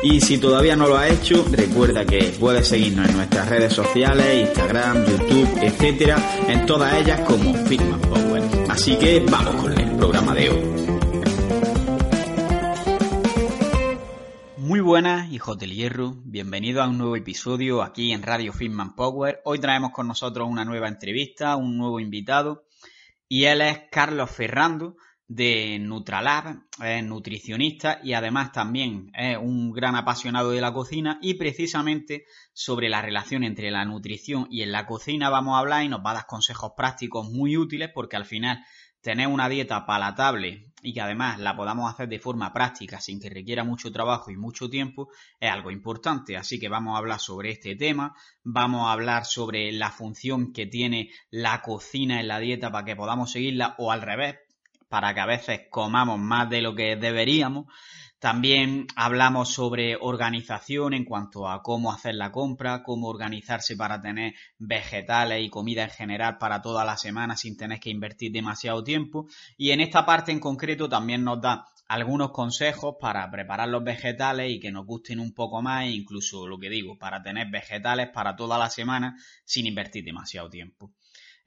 Y si todavía no lo has hecho, recuerda que puedes seguirnos en nuestras redes sociales, Instagram, YouTube, etcétera, en todas ellas como Fitman Power. Así que vamos con el programa de hoy. Muy buenas, hijos del hierro. Bienvenidos a un nuevo episodio aquí en Radio Fitman Power. Hoy traemos con nosotros una nueva entrevista, un nuevo invitado. Y él es Carlos Ferrando de Nutralab, es nutricionista y además también es un gran apasionado de la cocina y precisamente sobre la relación entre la nutrición y en la cocina vamos a hablar y nos va a dar consejos prácticos muy útiles porque al final tener una dieta palatable y que además la podamos hacer de forma práctica sin que requiera mucho trabajo y mucho tiempo es algo importante. Así que vamos a hablar sobre este tema, vamos a hablar sobre la función que tiene la cocina en la dieta para que podamos seguirla o al revés, para que a veces comamos más de lo que deberíamos. También hablamos sobre organización en cuanto a cómo hacer la compra, cómo organizarse para tener vegetales y comida en general para toda la semana sin tener que invertir demasiado tiempo. Y en esta parte en concreto también nos da algunos consejos para preparar los vegetales y que nos gusten un poco más incluso lo que digo, para tener vegetales para toda la semana sin invertir demasiado tiempo.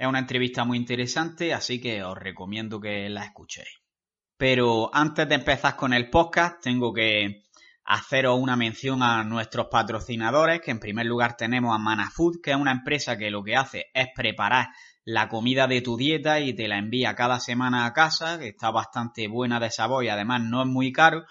Es una entrevista muy interesante, así que os recomiendo que la escuchéis. Pero antes de empezar con el podcast, tengo que haceros una mención a nuestros patrocinadores, que en primer lugar tenemos a Manafood, que es una empresa que lo que hace es preparar la comida de tu dieta y te la envía cada semana a casa, que está bastante buena de sabor y además no es muy caro.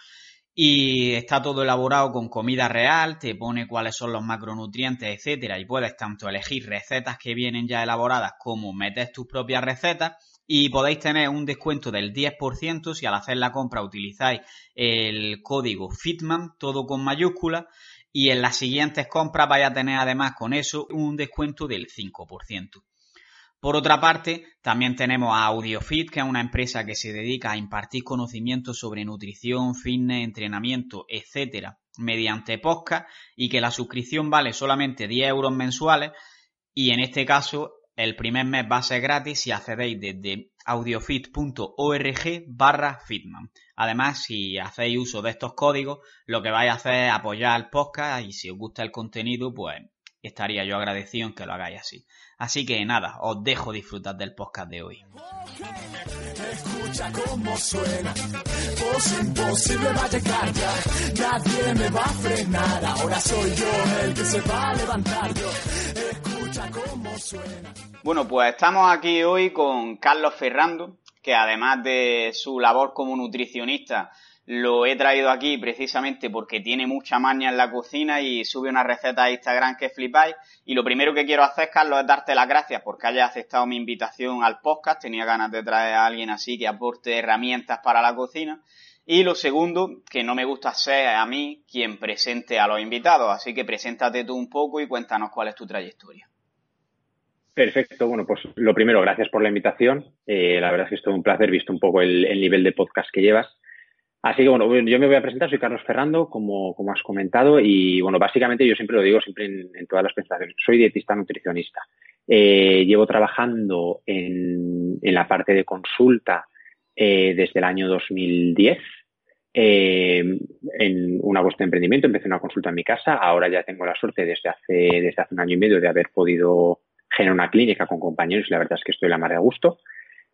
Y está todo elaborado con comida real, te pone cuáles son los macronutrientes, etcétera, y puedes tanto elegir recetas que vienen ya elaboradas como meter tus propias recetas y podéis tener un descuento del 10% si al hacer la compra utilizáis el código FITMAN, todo con mayúsculas, y en las siguientes compras vais a tener además con eso un descuento del 5%. Por otra parte, también tenemos a AudioFit, que es una empresa que se dedica a impartir conocimientos sobre nutrición, fitness, entrenamiento, etcétera, mediante podcast y que la suscripción vale solamente 10 euros mensuales y en este caso el primer mes va a ser gratis si accedéis desde audiofit.org barra fitman. Además, si hacéis uso de estos códigos, lo que vais a hacer es apoyar al podcast y si os gusta el contenido, pues estaría yo agradecido en que lo hagáis así. Así que nada, os dejo disfrutar del podcast de hoy. Escucha cómo suena, imposible va a llegar ya, nadie me va a frenar, ahora soy yo el que se va a levantar yo, escucha cómo suena. Bueno, pues estamos aquí hoy con Carlos Ferrando, que además de su labor como nutricionista, lo he traído aquí precisamente porque tiene mucha maña en la cocina y sube una receta a Instagram que flipáis. Y lo primero que quiero hacer, Carlos, es darte las gracias porque hayas aceptado mi invitación al podcast. Tenía ganas de traer a alguien así que aporte herramientas para la cocina. Y lo segundo, que no me gusta ser a mí quien presente a los invitados. Así que preséntate tú un poco y cuéntanos cuál es tu trayectoria. Perfecto. Bueno, pues lo primero, gracias por la invitación. Eh, la verdad es que es todo un placer, visto un poco el nivel de podcast que llevas. Así que bueno, yo me voy a presentar, soy Carlos Ferrando, como, como has comentado, y bueno, básicamente yo siempre lo digo, siempre en, todas las presentaciones, soy dietista nutricionista. Eh, llevo trabajando en, en, la parte de consulta eh, desde el año 2010. Eh, en una vuestra de emprendimiento, empecé una consulta en mi casa, ahora ya tengo la suerte desde hace, desde hace un año y medio de haber podido generar una clínica con compañeros y la verdad es que estoy la mar de gusto.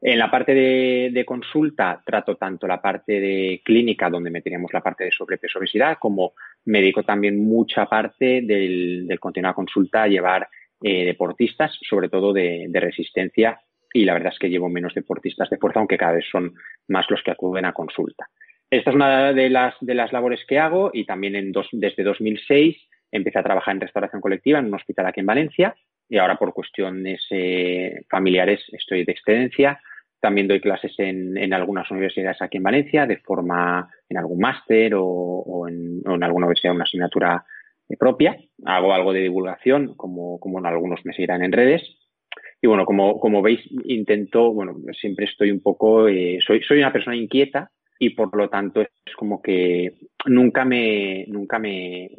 En la parte de, consulta trato tanto la parte de clínica, donde meteríamos la parte de sobrepeso obesidad, como me dedico también mucha parte del, continuo consulta a llevar eh, deportistas, sobre todo de, resistencia, y la verdad es que llevo menos deportistas de fuerza, aunque cada vez son más los que acuden a consulta. Esta es una de las, de las labores que hago y también desde 2006 empecé a trabajar en restauración colectiva en un hospital aquí en Valencia y ahora por cuestiones eh, familiares estoy de excedencia. También doy clases en, en, algunas universidades aquí en Valencia, de forma en algún máster o, en, alguna universidad, una asignatura propia, hago algo de divulgación, como, como algunos me seguirán en redes. Y bueno, como, como veis, intento, bueno, siempre estoy un poco, eh, soy, soy una persona inquieta y por lo tanto es como que nunca me, nunca me,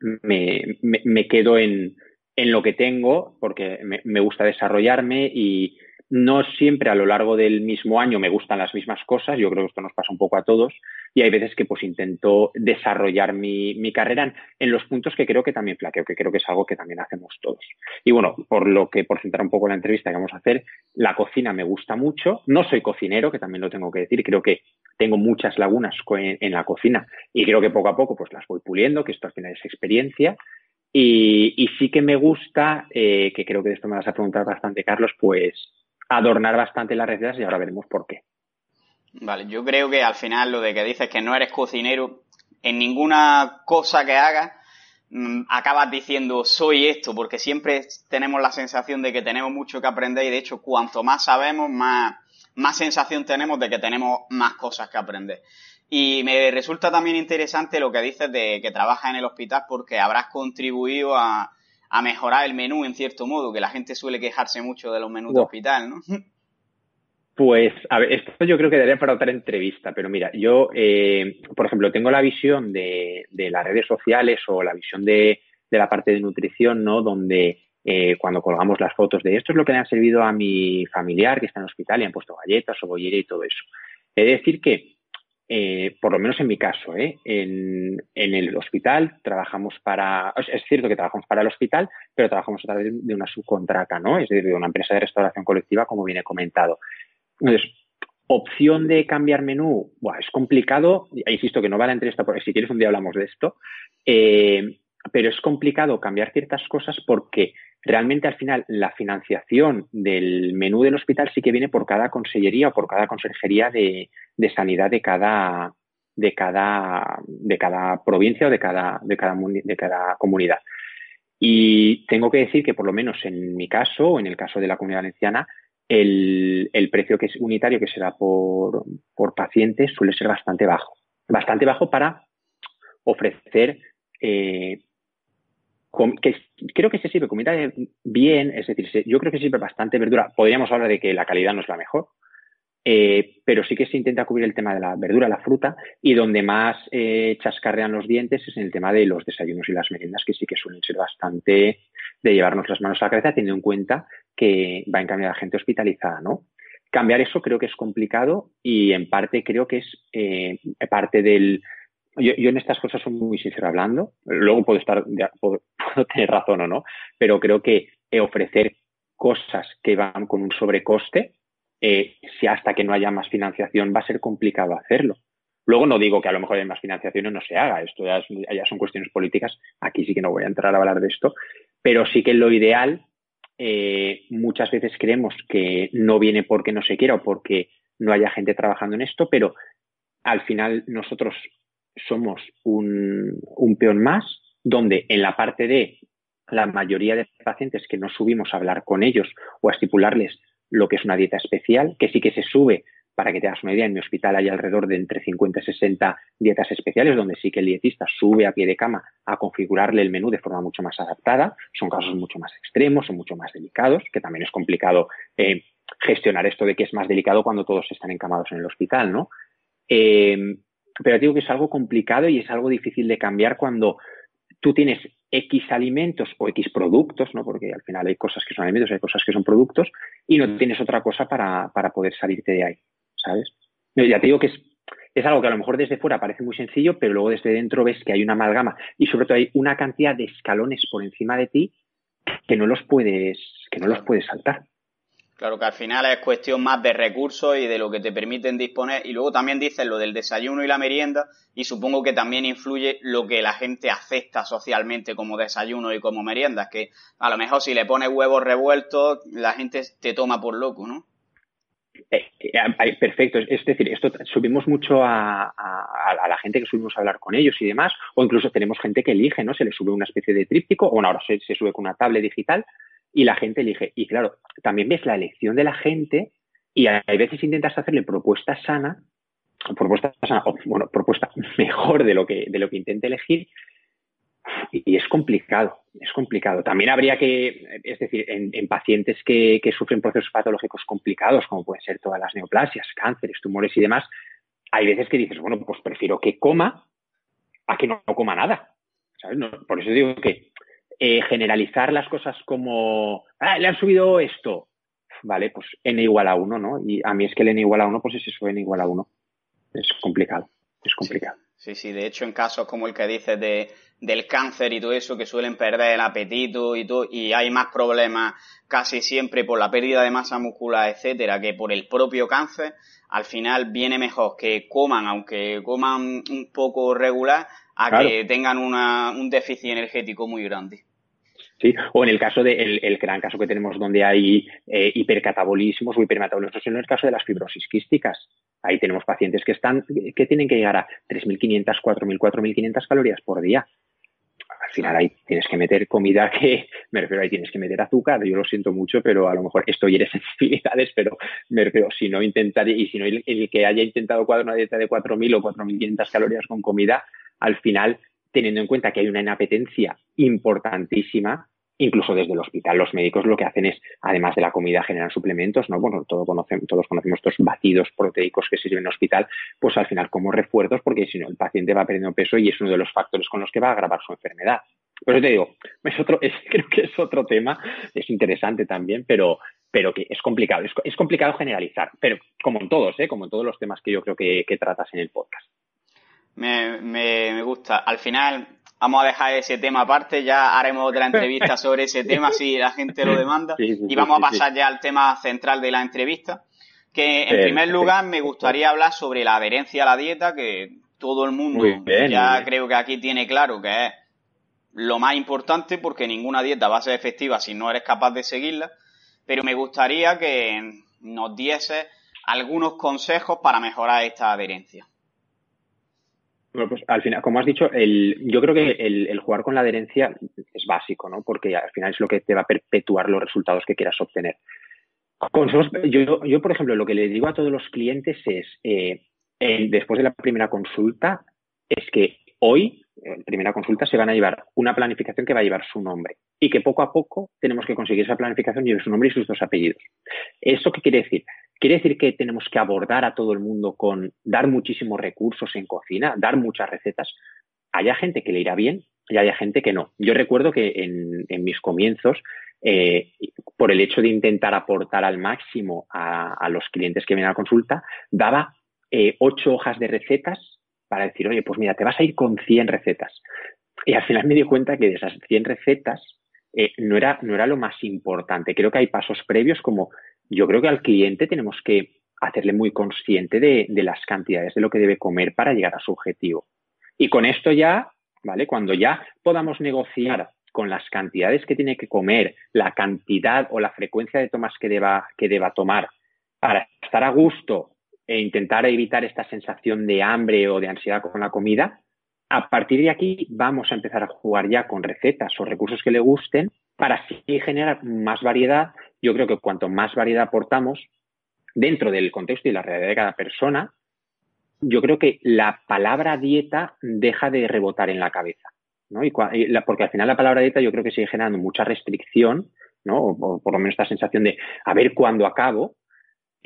me, me, quedo en, en, lo que tengo porque me, gusta desarrollarme y, no siempre a lo largo del mismo año me gustan las mismas cosas, yo creo que esto nos pasa un poco a todos, y hay veces que pues intento desarrollar mi, mi carrera en, los puntos que creo que también flaqueo, que creo que es algo que también hacemos todos. Y bueno, por lo que, por centrar un poco la entrevista que vamos a hacer, la cocina me gusta mucho, no soy cocinero, que también lo tengo que decir, creo que tengo muchas lagunas en, la cocina. Y creo que poco a poco pues las voy puliendo, que esto al final es experiencia, y, sí que me gusta, eh, que creo que de esto me vas a preguntar bastante, Carlos, pues adornar bastante las recetas y ahora veremos por qué. Vale, yo creo que al final lo de que dices que no eres cocinero, en ninguna cosa que hagas mm, acabas diciendo soy esto, porque siempre tenemos la sensación de que tenemos mucho que aprender y de hecho cuanto más sabemos, más, más sensación tenemos de que tenemos más cosas que aprender. Y me resulta también interesante lo que dices de que trabajas en el hospital porque habrás contribuido a, a mejorar el menú en cierto modo, que la gente suele quejarse mucho de los menús de hospital, ¿no? Pues, a ver, esto yo creo que daría para otra entrevista, pero mira, yo, eh, por ejemplo, tengo la visión de, de, las redes sociales o la visión de, de la parte de nutrición, ¿no? Donde eh, cuando colgamos las fotos de esto es lo que le ha servido a mi familiar que está en el hospital y han puesto galletas o bollera y todo eso. He de decir que eh, por lo menos en mi caso, ¿eh? en, en, el hospital trabajamos para, es cierto que trabajamos para el hospital, pero trabajamos a través de una subcontrata, ¿no? Es decir, de una empresa de restauración colectiva, como viene comentado. Entonces, opción de cambiar menú, buah, es complicado, insisto que no vale entre esta, porque si quieres un día hablamos de esto, eh, pero es complicado cambiar ciertas cosas porque realmente al final la financiación del menú del hospital sí que viene por cada consellería o por cada consejería de, sanidad de cada, provincia o de cada, comunidad. Y tengo que decir que por lo menos en mi caso o en el caso de la comunidad valenciana, el, el precio que es unitario que se da por, por paciente suele ser bastante bajo. Bastante bajo para ofrecer eh, que creo que se sirve comida bien, es decir, yo creo que sirve bastante verdura. Podríamos hablar de que la calidad no es la mejor, eh, pero sí que se intenta cubrir el tema de la verdura, la fruta, y donde más eh, chascarrean los dientes es en el tema de los desayunos y las meriendas, que sí que suelen ser bastante de llevarnos las manos a la cabeza, teniendo en cuenta que va encaminar a la gente hospitalizada, ¿no? Cambiar eso creo que es complicado y en parte creo que es eh, parte del, yo, yo, en estas cosas soy muy sincero hablando, luego puedo estar, puedo, tener razón o no, pero creo que ofrecer cosas que van con un sobrecoste, eh, si hasta que no haya más financiación va a ser complicado hacerlo. Luego no digo que a lo mejor hay más financiación y no se haga, esto ya, ya, son cuestiones políticas, aquí sí que no voy a entrar a hablar de esto, pero sí que lo ideal, eh, muchas veces creemos que no viene porque no se quiera o porque no haya gente trabajando en esto, pero al final nosotros somos un, un peón más, donde en la parte de la mayoría de pacientes que no subimos a hablar con ellos o a estipularles lo que es una dieta especial, que sí que se sube, para que te hagas una idea, en mi hospital hay alrededor de entre 50 y 60 dietas especiales, donde sí que el dietista sube a pie de cama a configurarle el menú de forma mucho más adaptada. Son casos mucho más extremos, son mucho más delicados, que también es complicado eh, gestionar esto de que es más delicado cuando todos están encamados en el hospital, ¿no? Eh, pero digo que es algo complicado y es algo difícil de cambiar cuando tú tienes X alimentos o X productos, ¿no? Porque al final hay cosas que son alimentos, hay cosas que son productos, y no tienes otra cosa para, para poder salirte de ahí, ¿sabes? Ya te digo que es, es algo que a lo mejor desde fuera parece muy sencillo, pero luego desde dentro ves que hay una amalgama y sobre todo hay una cantidad de escalones por encima de ti que no los puedes, que no los puedes saltar. Claro que al final es cuestión más de recursos y de lo que te permiten disponer. Y luego también dices lo del desayuno y la merienda y supongo que también influye lo que la gente acepta socialmente como desayuno y como merienda. Que a lo mejor si le pones huevos revueltos, la gente te toma por loco, ¿no? Eh, eh, perfecto. Es decir, esto subimos mucho a, a, la gente que subimos a hablar con ellos y demás, o incluso tenemos gente que elige, ¿no? Se le sube una especie de tríptico, o bueno, ahora se, se sube con una tablet digital y la gente elige. Y claro, también ves la elección de la gente y hay veces intentas hacerle propuestas sana, propuesta sana, o, bueno, propuesta mejor de lo que, de lo que intente elegir. y es complicado, es complicado. También habría que, es decir, en, pacientes que, sufren procesos patológicos complicados, como pueden ser todas las neoplasias, cánceres, tumores y demás, hay veces que dices, bueno, pues prefiero que coma a que no, coma nada. por eso digo que eh, generalizar las cosas como, ah, le han subido esto, vale, pues n igual a 1, ¿no? Y a mí es que el n igual a 1, pues es eso, n igual a 1. Es complicado, es complicado. Sí, sí, de hecho en casos como el que dices de, del cáncer y todo eso, que suelen perder el apetito y todo, y hay más problemas casi siempre por la pérdida de masa muscular, etcétera, que por el propio cáncer, al final viene mejor que coman, aunque coman un poco regular, a que tengan una, un déficit energético muy grande. ¿sí? O en el caso del el gran caso que tenemos donde hay eh, hipercatabolismos o hipermetabolismos, en el caso de las fibrosis quísticas. Ahí tenemos pacientes que están, que tienen que llegar a 3.500, 4.000, 4.500 calorías por día. Al final ahí tienes que meter comida que, me refiero, ahí tienes que meter azúcar, yo lo siento mucho, pero a lo mejor esto hiere sensibilidades, pero me refiero, si no intentar, y si no el, que haya intentado una dieta de 4.000 o 4.500 calorías con comida, al final teniendo en cuenta que hay una inapetencia importantísima, incluso desde el hospital los médicos lo que hacen es, además de la comida, generar suplementos, ¿no? Bueno, todos conocemos, todos conocemos estos batidos proteicos que sirven en el hospital, pues al final como refuerzos, porque si no el paciente va perdiendo peso y es uno de los factores con los que va a agravar su enfermedad. Por eso te digo, es otro, creo que es otro tema, es interesante también, pero, pero que es complicado, es, complicado generalizar, pero como en todos, ¿eh? como en todos los temas que yo creo que tratas en el podcast me, me, gusta. Al final vamos a dejar ese tema aparte, ya haremos otra entrevista sobre ese tema si la gente lo demanda. y vamos a pasar ya al tema central de la entrevista, que en primer lugar me gustaría hablar sobre la adherencia a la dieta, que todo el mundo ya creo que aquí tiene claro que es lo más importante porque ninguna dieta va a ser efectiva si no eres capaz de seguirla, pero me gustaría que nos diese algunos consejos para mejorar esta adherencia. Bueno, pues al final, como has dicho, el, yo creo que el, jugar con la adherencia es básico, ¿no? Porque al final es lo que te va a perpetuar los resultados que quieras obtener. yo, yo, por ejemplo, lo que le digo a todos los clientes es, eh, después de la primera consulta, es que hoy, en primera consulta, se van a llevar una planificación que va a llevar su nombre y que poco a poco tenemos que conseguir esa planificación lleve su nombre y sus dos apellidos. ¿Eso qué quiere decir? ¿Quiere decir que tenemos que abordar a todo el mundo con dar muchísimos recursos en cocina, dar muchas recetas? Haya gente que le irá bien y haya gente que no. Yo recuerdo que en, mis comienzos, eh, por el hecho de intentar aportar al máximo a, los clientes que vienen a la consulta, daba eh, ocho hojas de recetas para decir, oye, pues mira, te vas a ir con 100 recetas. Y al final me di cuenta que de esas 100 recetas eh, no, era, no era lo más importante. Creo que hay pasos previos como yo creo que al cliente tenemos que hacerle muy consciente de, las cantidades de lo que debe comer para llegar a su objetivo. Y con esto ya, ¿vale? Cuando ya podamos negociar con las cantidades que tiene que comer, la cantidad o la frecuencia de tomas que deba, que deba tomar para estar a gusto e intentar evitar esta sensación de hambre o de ansiedad con la comida, a partir de aquí vamos a empezar a jugar ya con recetas o recursos que le gusten para así generar más variedad yo creo que cuanto más variedad aportamos dentro del contexto y la realidad de cada persona, yo creo que la palabra dieta deja de rebotar en la cabeza. ¿no? Y, porque al final la palabra dieta yo creo que sigue generando mucha restricción, ¿no? O, por lo menos esta sensación de a ver cuándo acabo.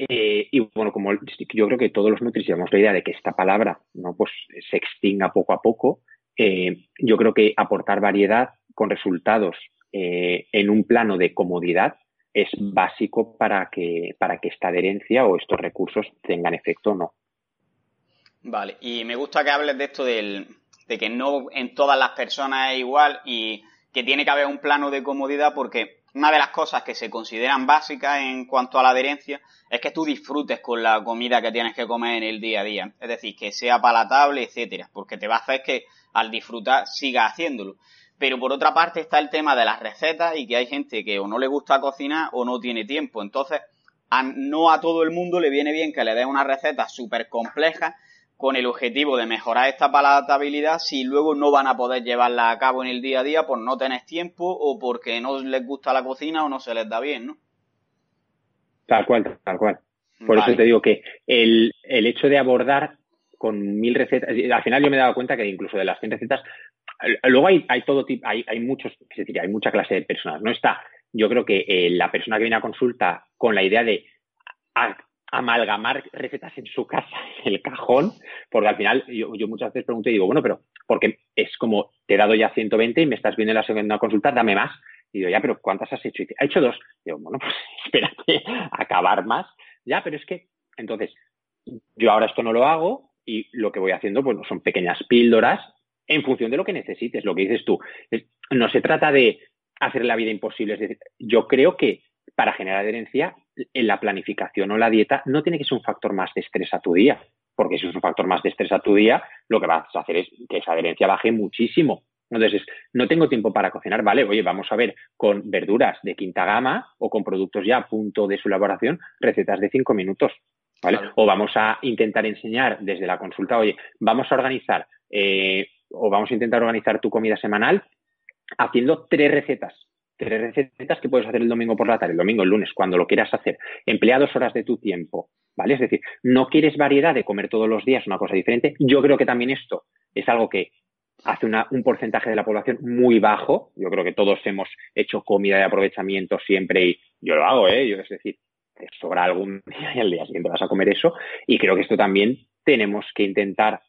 Eh, y bueno, como yo creo que todos los nutris llevamos la idea de que esta palabra no pues se extinga poco a poco, eh, yo creo que aportar variedad con resultados eh, en un plano de comodidad es básico para que, para que esta adherencia o estos recursos tengan efecto o no. Vale, y me gusta que hables de esto del, de que no en todas las personas es igual y que tiene que haber un plano de comodidad porque una de las cosas que se consideran básicas en cuanto a la adherencia es que tú disfrutes con la comida que tienes que comer en el día a día. Es decir, que sea palatable, etcétera, porque te va a hacer que al disfrutar sigas haciéndolo. Pero por otra parte está el tema de las recetas y que hay gente que o no le gusta cocinar o no tiene tiempo. Entonces, no a todo el mundo le viene bien que le des una receta súper compleja con el objetivo de mejorar esta palatabilidad si luego no van a poder llevarla a cabo en el día a día por no tener tiempo o porque no les gusta la cocina o no se les da bien, ¿no? Tal cual, tal cual. Por eso te digo que el, el hecho de abordar con mil recetas, al final yo me he dado cuenta que incluso de las 100 recetas luego hay, hay todo tipo, hay, hay muchos, es decir, hay mucha clase de personas. No está, yo creo que eh, la persona que viene a consulta con la idea de amalgamar recetas en su casa, en el cajón, porque al final yo, muchas veces pregunto y digo, bueno, pero porque es como te he dado ya 120 y me estás viendo en la segunda consulta, dame más. Y digo, ya, pero ¿cuántas has hecho? Y dice, ha hecho dos. Y digo, bueno, pues espérate, acabar más. Ya, pero es que, entonces, yo ahora esto no lo hago y lo que voy haciendo, pues son pequeñas píldoras en función de lo que necesites, lo que dices tú. No se trata de hacer la vida imposible. Es decir, yo creo que para generar adherencia, en la planificación o la dieta no tiene que ser un factor más de estrés a tu día, porque si es un factor más de estrés a tu día, lo que vas a hacer es que esa adherencia baje muchísimo. Entonces, no tengo tiempo para cocinar, ¿vale? Oye, vamos a ver con verduras de quinta gama o con productos ya a punto de su elaboración, recetas de cinco minutos, ¿vale? O vamos a intentar enseñar desde la consulta, oye, vamos a organizar eh, o vamos a intentar organizar tu comida semanal haciendo tres recetas. Tres recetas que puedes hacer el domingo por la tarde, el domingo, el lunes, cuando lo quieras hacer. Emplea dos horas de tu tiempo, ¿vale? Es decir, no quieres variedad de comer todos los días una cosa diferente. Yo creo que también esto es algo que hace un porcentaje de la población muy bajo. Yo creo que todos hemos hecho comida de aprovechamiento siempre y yo lo hago, ¿eh? Yo, es decir, te sobra algún día y al día siguiente vas a comer eso. Y creo que esto también tenemos que intentar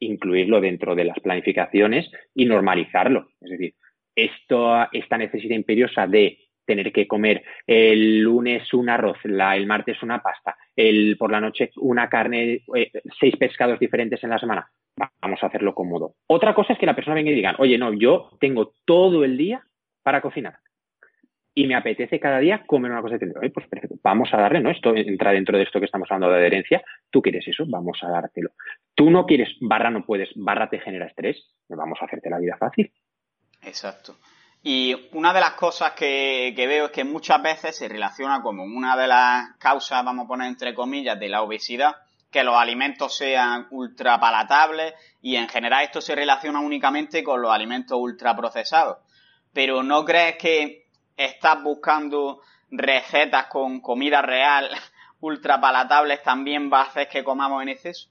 incluirlo dentro de las planificaciones y normalizarlo. Es decir, esto, esta necesidad imperiosa de tener que comer el lunes un arroz, el martes una pasta, el por la noche una carne, eh, seis pescados diferentes en la semana. Vamos a hacerlo cómodo. Otra cosa es que la persona venga y diga, oye, no, yo tengo todo el día para cocinar y me apetece cada día comer una cosa de pues perfecto, vamos a darle, ¿no? Esto entra dentro de esto que estamos hablando de adherencia. Tú quieres eso, vamos a dártelo. Tú no quieres, barra no puedes, barra te genera estrés, vamos a hacerte la vida fácil. Exacto. Y una de las cosas que, veo es que muchas veces se relaciona como una de las causas, vamos a poner entre comillas, de la obesidad, que los alimentos sean ultrapalatables y en general esto se relaciona únicamente con los alimentos ultraprocesados. Pero ¿no crees que estás buscando recetas con comida real ultrapalatables también va a hacer que comamos en exceso?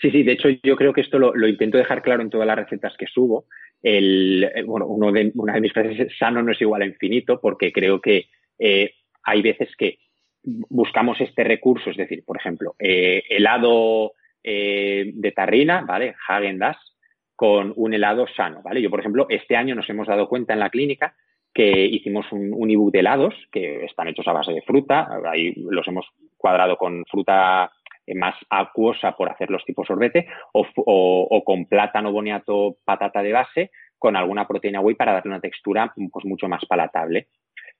Sí, sí, de hecho yo creo que esto lo, intento dejar claro en todas las recetas que subo, el, eh, bueno, uno de, una de mis frases es sano no es igual a infinito, porque creo que eh, hay veces que buscamos este recurso, es decir, por ejemplo, eh, helado de tarrina, ¿vale? Hagen Dazs, con un helado sano, ¿vale? Yo, por ejemplo, este año nos hemos dado cuenta en la clínica que hicimos un, un ebook de helados que están hechos a base de fruta, ahí los hemos cuadrado con fruta más acuosa por hacer los tipos sorbete o, con plátano boniato patata de base con alguna proteína whey para darle una textura pues mucho más palatable.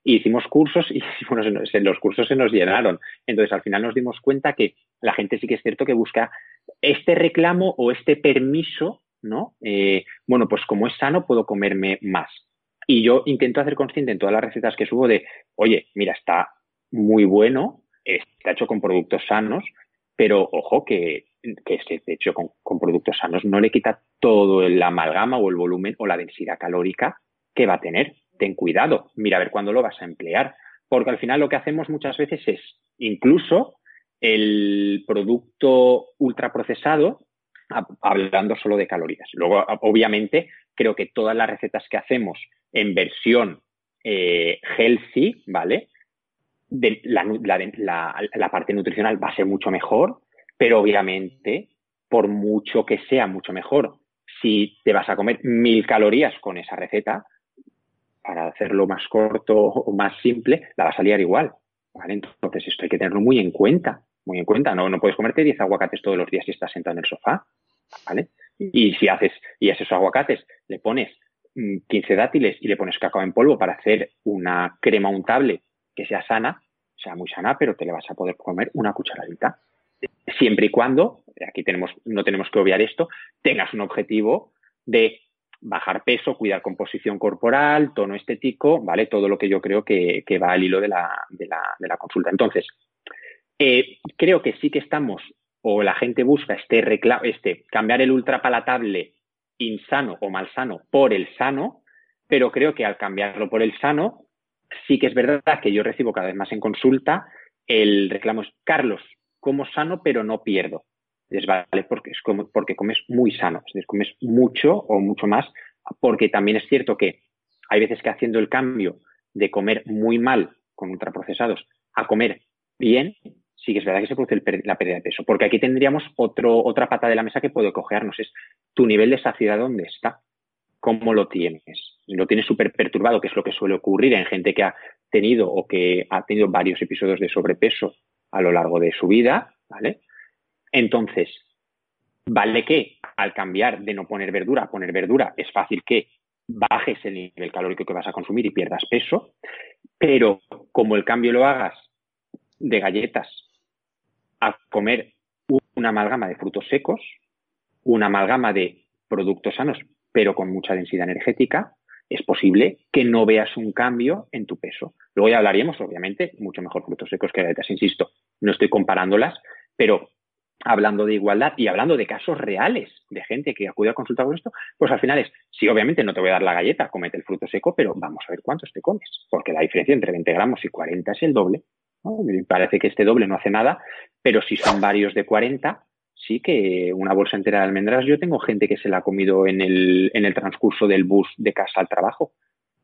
hicimos cursos y bueno, los cursos se nos llenaron. Entonces al final nos dimos cuenta que la gente sí que es cierto que busca este reclamo o este permiso, ¿no? Eh, bueno, pues como es sano puedo comerme más. Y yo intento hacer consciente en todas las recetas que subo de, oye, mira, está muy bueno, está hecho con productos sanos, pero ojo que, que esté hecho con, productos sanos no le quita todo el amalgama o el volumen o la densidad calórica que va a tener. Ten cuidado, mira a ver cuándo lo vas a emplear. Porque al final lo que hacemos muchas veces es incluso el producto ultraprocesado, hablando solo de calorías. Luego, obviamente, creo que todas las recetas que hacemos en versión eh, healthy, ¿vale? La, parte nutricional va a ser mucho mejor, pero obviamente, por mucho que sea mucho mejor, si te vas a comer mil calorías con esa receta, para hacerlo más corto o más simple, la vas a liar igual. ¿vale? Entonces, esto hay que tenerlo muy en cuenta. Muy en cuenta. No, no puedes comerte 10 aguacates todos los días si estás sentado en el sofá. ¿vale? Y si haces, y a esos aguacates le pones 15 mm, dátiles y le pones cacao en polvo para hacer una crema untable que sea sana, sea muy sana, pero te le vas a poder comer una cucharadita. Siempre y cuando, aquí tenemos, no tenemos que obviar esto, tengas un objetivo de bajar peso, cuidar composición corporal, tono estético, ¿vale? Todo lo que yo creo que, va al hilo de la, consulta. Entonces, eh, creo que sí que estamos, o la gente busca este reclamo, este, cambiar el ultrapalatable insano o malsano por el sano, pero creo que al cambiarlo por el sano, sí que es verdad que yo recibo cada vez más en consulta el reclamo es, Carlos, como sano pero no pierdo. les vale porque, es como, porque comes muy sano, es decir, comes mucho o mucho más, porque también es cierto que hay veces que haciendo el cambio de comer muy mal con ultraprocesados a comer bien, sí que es verdad que se produce la pérdida de peso. Porque aquí tendríamos otro, otra pata de la mesa que puede cojearnos, es tu nivel de saciedad dónde está, cómo lo tienes. Lo tienes súper perturbado, que es lo que suele ocurrir en gente que ha tenido o que ha tenido varios episodios de sobrepeso a lo largo de su vida, ¿vale? Entonces, vale que al cambiar de no poner verdura a poner verdura, es fácil que bajes el nivel calórico que vas a consumir y pierdas peso, pero como el cambio lo hagas de galletas a comer una amalgama de frutos secos, una amalgama de productos sanos, pero con mucha densidad energética, es posible que no veas un cambio en tu peso. Luego ya hablaríamos, obviamente, mucho mejor frutos secos que galletas, insisto, no estoy comparándolas, pero hablando de igualdad y hablando de casos reales de gente que acude a consultar con esto, pues al final es, sí, obviamente no te voy a dar la galleta, comete el fruto seco, pero vamos a ver cuántos te comes, porque la diferencia entre 20 gramos y 40 es el doble. Parece que este doble no hace nada, pero si son varios de 40, sí que una bolsa entera de almendras, yo tengo gente que se la ha comido en el, en el transcurso del bus de casa al trabajo.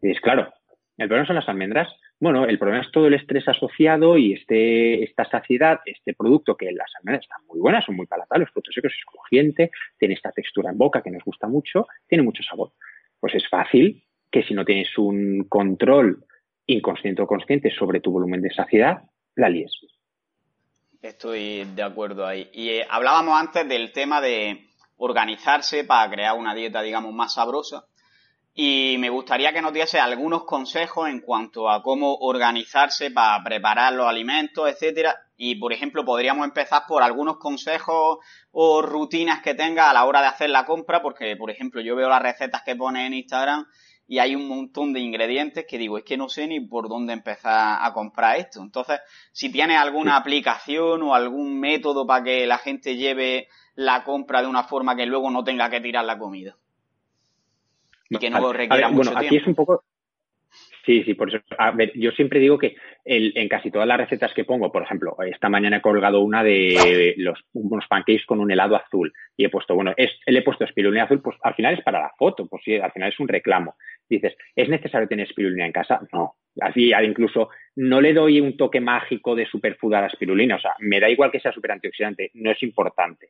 Y es claro, el problema son las almendras. Bueno, el problema es todo el estrés asociado y este, esta saciedad, este producto que las almendras están muy buenas, son muy palatables, frutos secos es crujiente, tiene esta textura en boca que nos gusta mucho, tiene mucho sabor. Pues es fácil que si no tienes un control inconsciente o consciente sobre tu volumen de saciedad, la líes. Estoy de acuerdo ahí. Y eh, hablábamos antes del tema de organizarse para crear una dieta, digamos, más sabrosa y me gustaría que nos diese algunos consejos en cuanto a cómo organizarse para preparar los alimentos, etcétera. Y por ejemplo, podríamos empezar por algunos consejos o rutinas que tenga a la hora de hacer la compra, porque por ejemplo, yo veo las recetas que pone en Instagram y hay un montón de ingredientes que digo, es que no sé ni por dónde empezar a comprar esto. Entonces, si tienes alguna aplicación o algún método para que la gente lleve la compra de una forma que luego no tenga que tirar la comida. Y que no requiera mucho bueno, aquí es un poco... Sí, sí, por eso. A ver, yo siempre digo que en casi todas las recetas que pongo, por ejemplo, esta mañana he colgado una de los, unos pancakes con un helado azul y he puesto, bueno, es, le he puesto espirulina azul, pues al final es para la foto, pues sí, al final es un reclamo. Dices, ¿es necesario tener espirulina en casa? No. Así, incluso no le doy un toque mágico de superfood a la espirulina, o sea, me da igual que sea super antioxidante, no es importante.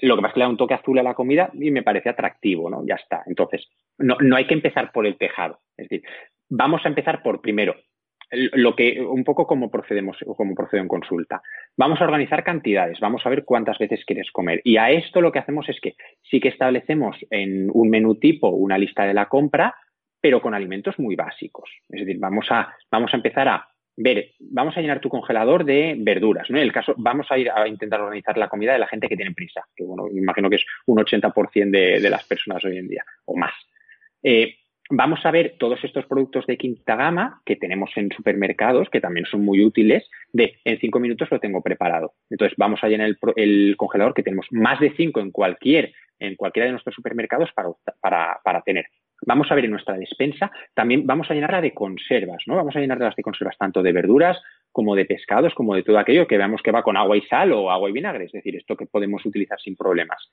Lo que pasa es que le da un toque azul a la comida y me parece atractivo, ¿no? Ya está. Entonces, no, no hay que empezar por el tejado. Es decir, vamos a empezar por primero, lo que un poco como procedemos o como procedo en consulta. Vamos a organizar cantidades, vamos a ver cuántas veces quieres comer. Y a esto lo que hacemos es que sí que establecemos en un menú tipo una lista de la compra, pero con alimentos muy básicos. Es decir, vamos a, vamos a empezar a ver, vamos a llenar tu congelador de verduras, ¿no? En el caso, vamos a ir a intentar organizar la comida de la gente que tiene prisa, que bueno, imagino que es un 80% de, de las personas hoy en día, o más. Eh, vamos a ver todos estos productos de quinta gama que tenemos en supermercados, que también son muy útiles, de en cinco minutos lo tengo preparado. Entonces, vamos a llenar el, congelador, que tenemos más de cinco en cualquier, en cualquiera de nuestros supermercados para, para, para tener. Vamos a ver en nuestra despensa, también vamos a llenarla de conservas, ¿no? Vamos a llenarla de conservas tanto de verduras como de pescados, como de todo aquello que veamos que va con agua y sal o agua y vinagre, es decir, esto que podemos utilizar sin problemas.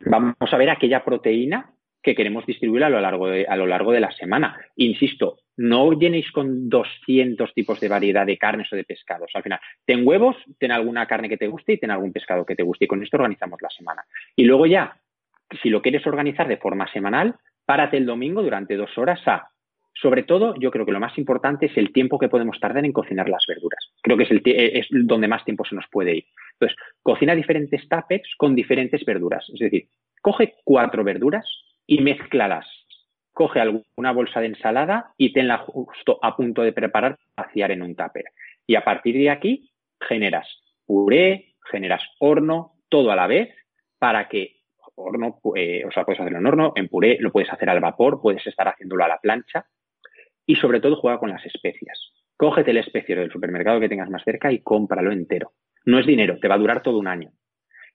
Vamos a ver aquella proteína que queremos distribuir a lo largo de, a lo largo de la semana. Insisto, no llenéis con 200 tipos de variedad de carnes o de pescados. Al final, ten huevos, ten alguna carne que te guste y ten algún pescado que te guste. Y con esto organizamos la semana. Y luego ya, si lo quieres organizar de forma semanal, párate el domingo durante dos horas a, sobre todo, yo creo que lo más importante es el tiempo que podemos tardar en cocinar las verduras. Creo que es, el, es donde más tiempo se nos puede ir. Entonces, cocina diferentes tuppers con diferentes verduras. Es decir, coge cuatro verduras y mézclalas. Coge alguna bolsa de ensalada y tenla justo a punto de preparar para vaciar en un tupper. Y a partir de aquí generas puré, generas horno, todo a la vez para que horno, eh, o sea, puedes hacerlo en horno, en puré, lo puedes hacer al vapor, puedes estar haciéndolo a la plancha y sobre todo juega con las especias. Cógete el especio del supermercado que tengas más cerca y cómpralo entero. No es dinero, te va a durar todo un año.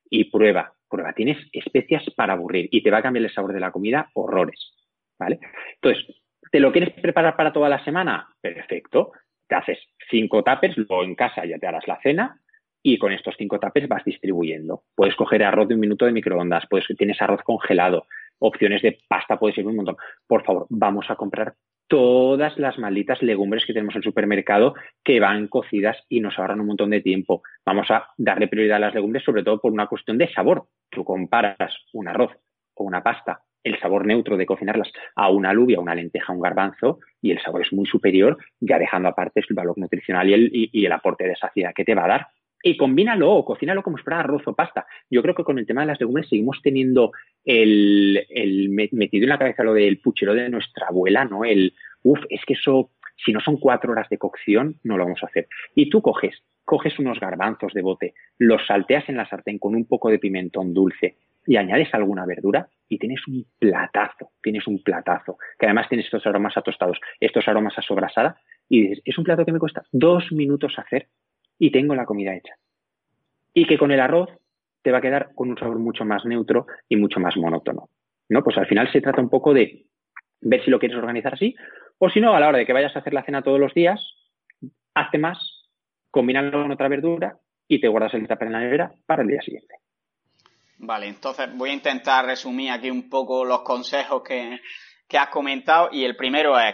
Y prueba, prueba. Tienes especias para aburrir y te va a cambiar el sabor de la comida horrores. ¿Vale? Entonces, ¿te lo quieres preparar para toda la semana? Perfecto. Te haces cinco tapers, luego en casa ya te harás la cena y con estos cinco tapes vas distribuyendo. Puedes coger arroz de un minuto de microondas, puedes, tienes arroz congelado, opciones de pasta puede ser un montón. Por favor, vamos a comprar todas las malditas legumbres que tenemos en el supermercado que van cocidas y nos ahorran un montón de tiempo. Vamos a darle prioridad a las legumbres, sobre todo por una cuestión de sabor. Tú comparas un arroz o una pasta, el sabor neutro de cocinarlas a una alubia, una lenteja, un garbanzo, y el sabor es muy superior, ya dejando aparte el valor nutricional y el, y el aporte de saciedad que te va a dar y combínalo o cocínalo como si fuera arroz o pasta. Yo creo que con el tema de las legumbres seguimos teniendo el, el metido en la cabeza lo del puchero de nuestra abuela, ¿no? El, uff, es que eso, si no son cuatro horas de cocción, no lo vamos a hacer. Y tú coges, coges unos garbanzos de bote, los salteas en la sartén con un poco de pimentón dulce y añades alguna verdura y tienes un platazo, tienes un platazo, que además tienes estos aromas atostados, estos aromas a sobrasada y dices, es un plato que me cuesta dos minutos hacer y tengo la comida hecha. Y que con el arroz te va a quedar con un sabor mucho más neutro y mucho más monótono. ¿No? Pues al final se trata un poco de ver si lo quieres organizar así, o si no, a la hora de que vayas a hacer la cena todos los días, hazte más, combínalo con otra verdura y te guardas el tupper en la nevera para el día siguiente. Vale, entonces voy a intentar resumir aquí un poco los consejos que, has comentado y el primero es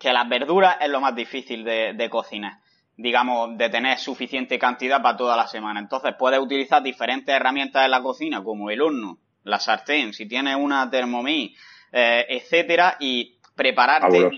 que las verduras es lo más difícil de cocinar digamos, de tener suficiente cantidad para toda la semana. Entonces puedes utilizar diferentes herramientas en la cocina, como el horno, la sartén, si tienes una Thermomix, eh, etcétera, y prepararte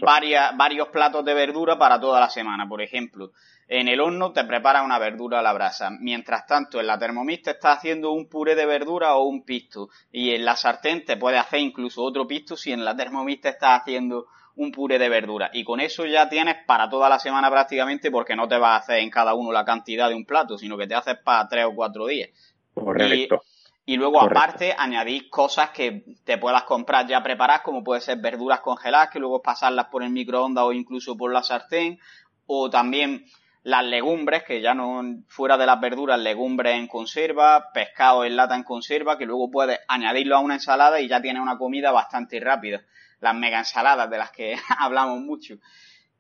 varios platos de verdura para toda la semana. Por ejemplo, en el horno te preparas una verdura a la brasa. Mientras tanto, en la Thermomix te estás haciendo un puré de verdura o un pisto. Y en la sartén te puedes hacer incluso otro pisto si en la Thermomix te estás haciendo un puré de verdura. Y con eso ya tienes para toda la semana prácticamente porque no te vas a hacer en cada uno la cantidad de un plato, sino que te haces para tres o cuatro días. Correcto. Y, luego aparte añadís cosas que te puedas comprar ya preparadas, como puede ser verduras congeladas, que luego pasarlas por el microondas o incluso por la sartén. O también las legumbres, que ya no fuera de las verduras, legumbres en conserva, pescado en lata en conserva, que luego puedes añadirlo a una ensalada y ya tienes una comida bastante rápida las mega ensaladas de las que hablamos mucho.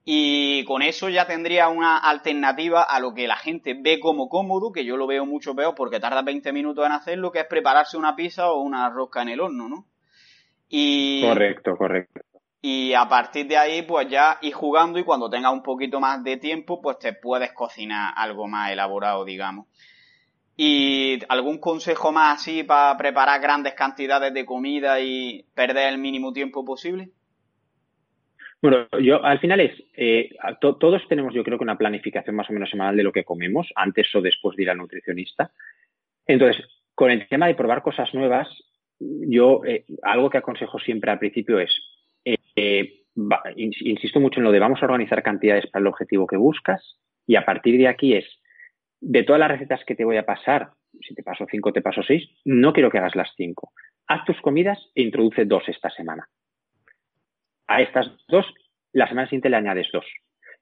Y con eso ya tendría una alternativa a lo que la gente ve como cómodo, que yo lo veo mucho peor porque tarda 20 minutos en hacerlo, que es prepararse una pizza o una rosca en el horno, ¿no? Y, correcto, correcto. Y a partir de ahí, pues ya ir jugando y cuando tengas un poquito más de tiempo, pues te puedes cocinar algo más elaborado, digamos. ¿Y algún consejo más así para preparar grandes cantidades de comida y perder el mínimo tiempo posible? Bueno, yo al final es, eh, todos tenemos yo creo que una planificación más o menos semanal de lo que comemos, antes o después de ir al nutricionista. Entonces, con el tema de probar cosas nuevas, yo eh, algo que aconsejo siempre al principio es, eh, insisto mucho en lo de vamos a organizar cantidades para el objetivo que buscas y a partir de aquí es, de todas las recetas que te voy a pasar, si te paso cinco, te paso seis, no quiero que hagas las cinco. Haz tus comidas e introduce dos esta semana. A estas dos, la semana siguiente le añades dos.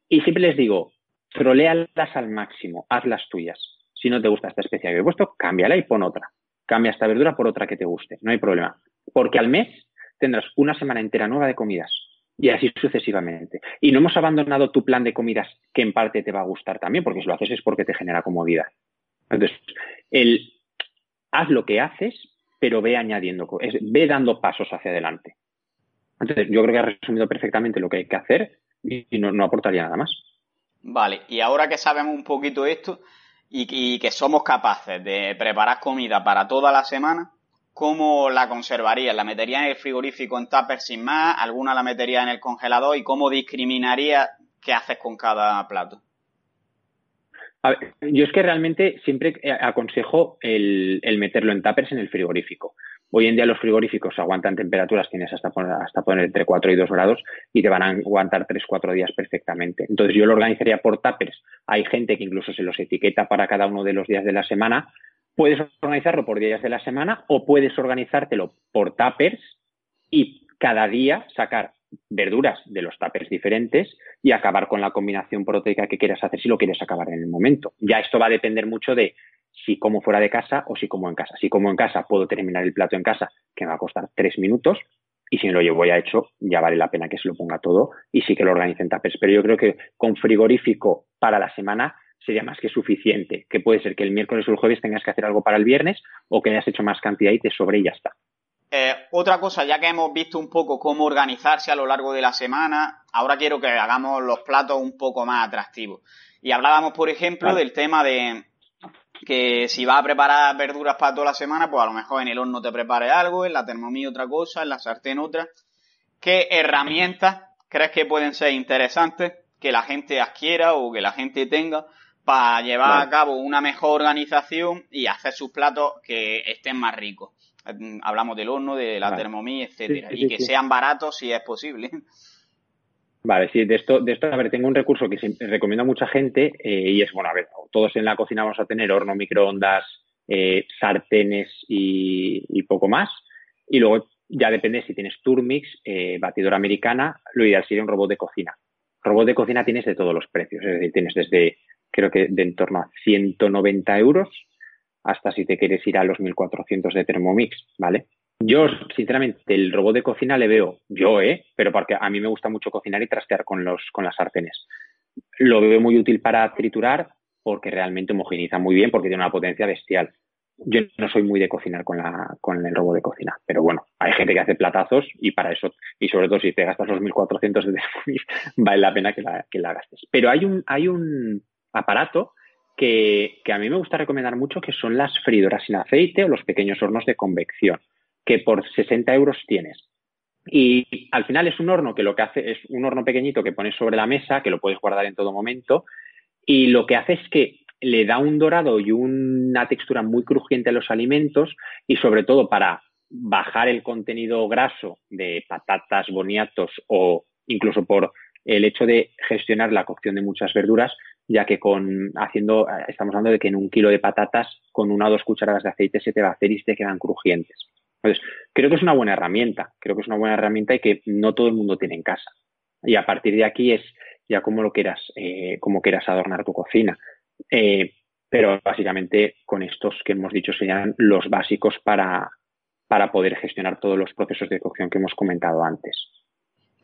Y siempre les digo, trolealas al máximo, haz las tuyas. Si no te gusta esta especie que he puesto, cámbiala y pon otra. Cambia esta verdura por otra que te guste, no hay problema. Porque al mes tendrás una semana entera nueva de comidas y así sucesivamente. Y no hemos abandonado tu plan de comidas que en parte te va a gustar también, porque si lo haces es porque te genera comodidad. Entonces, el, haz lo que haces, pero ve añadiendo, ve dando pasos hacia adelante. Entonces, yo creo que has resumido perfectamente lo que hay que hacer y no, aportaría nada más. Vale, y ahora que sabemos un poquito esto y, y que somos capaces de preparar comida para toda la semana, ¿cómo la conservaría? ¿La metería en el frigorífico en tupper sin más? ¿Alguna la metería en el congelador? ¿Y cómo discriminaría qué haces con cada plato? yo es que realmente siempre aconsejo el, meterlo en tuppers en el frigorífico. Hoy en día los frigoríficos aguantan temperaturas, tienes hasta poner, hasta poner entre 4 y 2 grados y te van a aguantar 3-4 días perfectamente. Entonces yo lo organizaría por tuppers. Hay gente que incluso se los etiqueta para cada uno de los días de la semana Puedes organizarlo por días de la semana o puedes organizártelo por tuppers y cada día sacar verduras de los tuppers diferentes y acabar con la combinación proteica que quieras hacer si lo quieres acabar en el momento. Ya esto va a depender mucho de si como fuera de casa o si como en casa. Si como en casa puedo terminar el plato en casa, que me va a costar tres minutos, y si me lo llevo ya hecho, ya vale la pena que se lo ponga todo y sí que lo organice en tuppers. Pero yo creo que con frigorífico para la semana sería más que suficiente. Que puede ser que el miércoles o el jueves tengas que hacer algo para el viernes o que hayas hecho más cantidad y te sobre y ya está. Eh, otra cosa, ya que hemos visto un poco cómo organizarse a lo largo de la semana, ahora quiero que hagamos los platos un poco más atractivos. Y hablábamos, por ejemplo, del tema de que si vas a preparar verduras para toda la semana, pues a lo mejor en el horno te prepares algo, en la termomí otra cosa, en la sartén otra. ¿Qué herramientas crees que pueden ser interesantes que la gente adquiera o que la gente tenga para llevar a cabo una mejor organización y hacer sus platos que estén más ricos? Mm, hablamos del horno, de la vale. etcétera, y que sean baratos si es posible. Vale, sí, de esto, de esto, a ver, tengo un recurso que recomiendo a mucha gente eh, y es, bueno, a ver, todos en la cocina vamos a tener horno, microondas, eh, sartenes y, poco más. Y luego ya depende si tienes Turmix, eh, batidora americana, lo ideal sería un robot de cocina. Robot de cocina tienes de todos los precios, es decir, tienes desde, creo que de en torno a 190 euros hasta si te quieres ir a los 1400 de Thermomix, ¿vale? Yo, sinceramente, el robot de cocina le veo, yo, ¿eh? Pero porque a mí me gusta mucho cocinar y trastear con, los, con las sartenes. Lo veo muy útil para triturar porque realmente homogeniza muy bien porque tiene una potencia bestial. Yo no soy muy de cocinar con, la, con el robot de cocina, pero bueno, hay gente que hace platazos y para eso, y sobre todo si te gastas los 1400 de Thermomix, vale la pena que la, que la gastes. Pero hay un, hay un aparato que, a mí me gusta recomendar mucho, que son las freidoras sin aceite o los pequeños hornos de convección, que por 60 euros tienes. Y al final es un horno que lo que hace es un horno pequeñito que pones sobre la mesa, que lo puedes guardar en todo momento, y lo que hace es que le da un dorado y una textura muy crujiente a los alimentos y sobre todo para bajar el contenido graso de patatas, boniatos o incluso por el hecho de gestionar la cocción de muchas verduras, ya que con haciendo, estamos hablando de que en un kilo de patatas con una o dos cucharadas de aceite se te va a hacer y te quedan crujientes. Entonces, creo que es una buena herramienta, creo que es una buena herramienta y que no todo el mundo tiene en casa. Y a partir de aquí es ya como lo quieras, eh, como quieras adornar tu cocina. Eh, pero básicamente con estos que hemos dicho serían los básicos para, para poder gestionar todos los procesos de cocción que hemos comentado antes.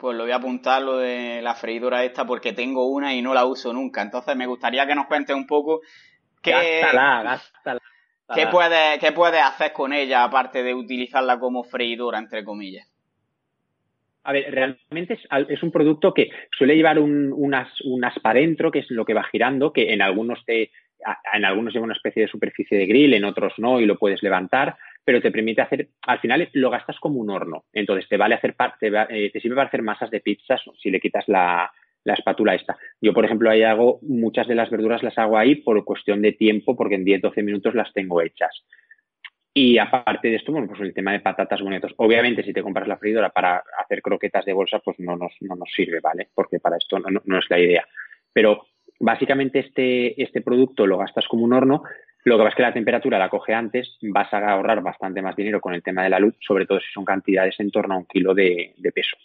Pues lo voy a apuntar lo de la freidora esta porque tengo una y no la uso nunca. Entonces me gustaría que nos cuentes un poco qué, ¿qué puedes qué puede hacer con ella aparte de utilizarla como freidora, entre comillas. A ver, realmente es, un producto que suele llevar un, unas, unas para dentro, que es lo que va girando, que en algunos te, en algunos lleva una especie de superficie de grill, en otros no, y lo puedes levantar pero te permite hacer, al final lo gastas como un horno. Entonces te vale hacer, te, eh, te sirve para hacer masas de pizzas si le quitas la, la espátula esta. Yo, por ejemplo, ahí hago muchas de las verduras las hago ahí por cuestión de tiempo, porque en 10-12 minutos las tengo hechas. Y aparte de esto, bueno, pues el tema de patatas bonitos. Obviamente, si te compras la freidora para hacer croquetas de bolsa, pues no nos, no nos sirve, ¿vale? Porque para esto no, no, es la idea. Pero básicamente este, este producto lo gastas como un horno, lo que pasa es que la temperatura la coge antes, vas a ahorrar bastante más dinero con el tema de la luz, sobre todo si son cantidades en torno a un kilo de, peso.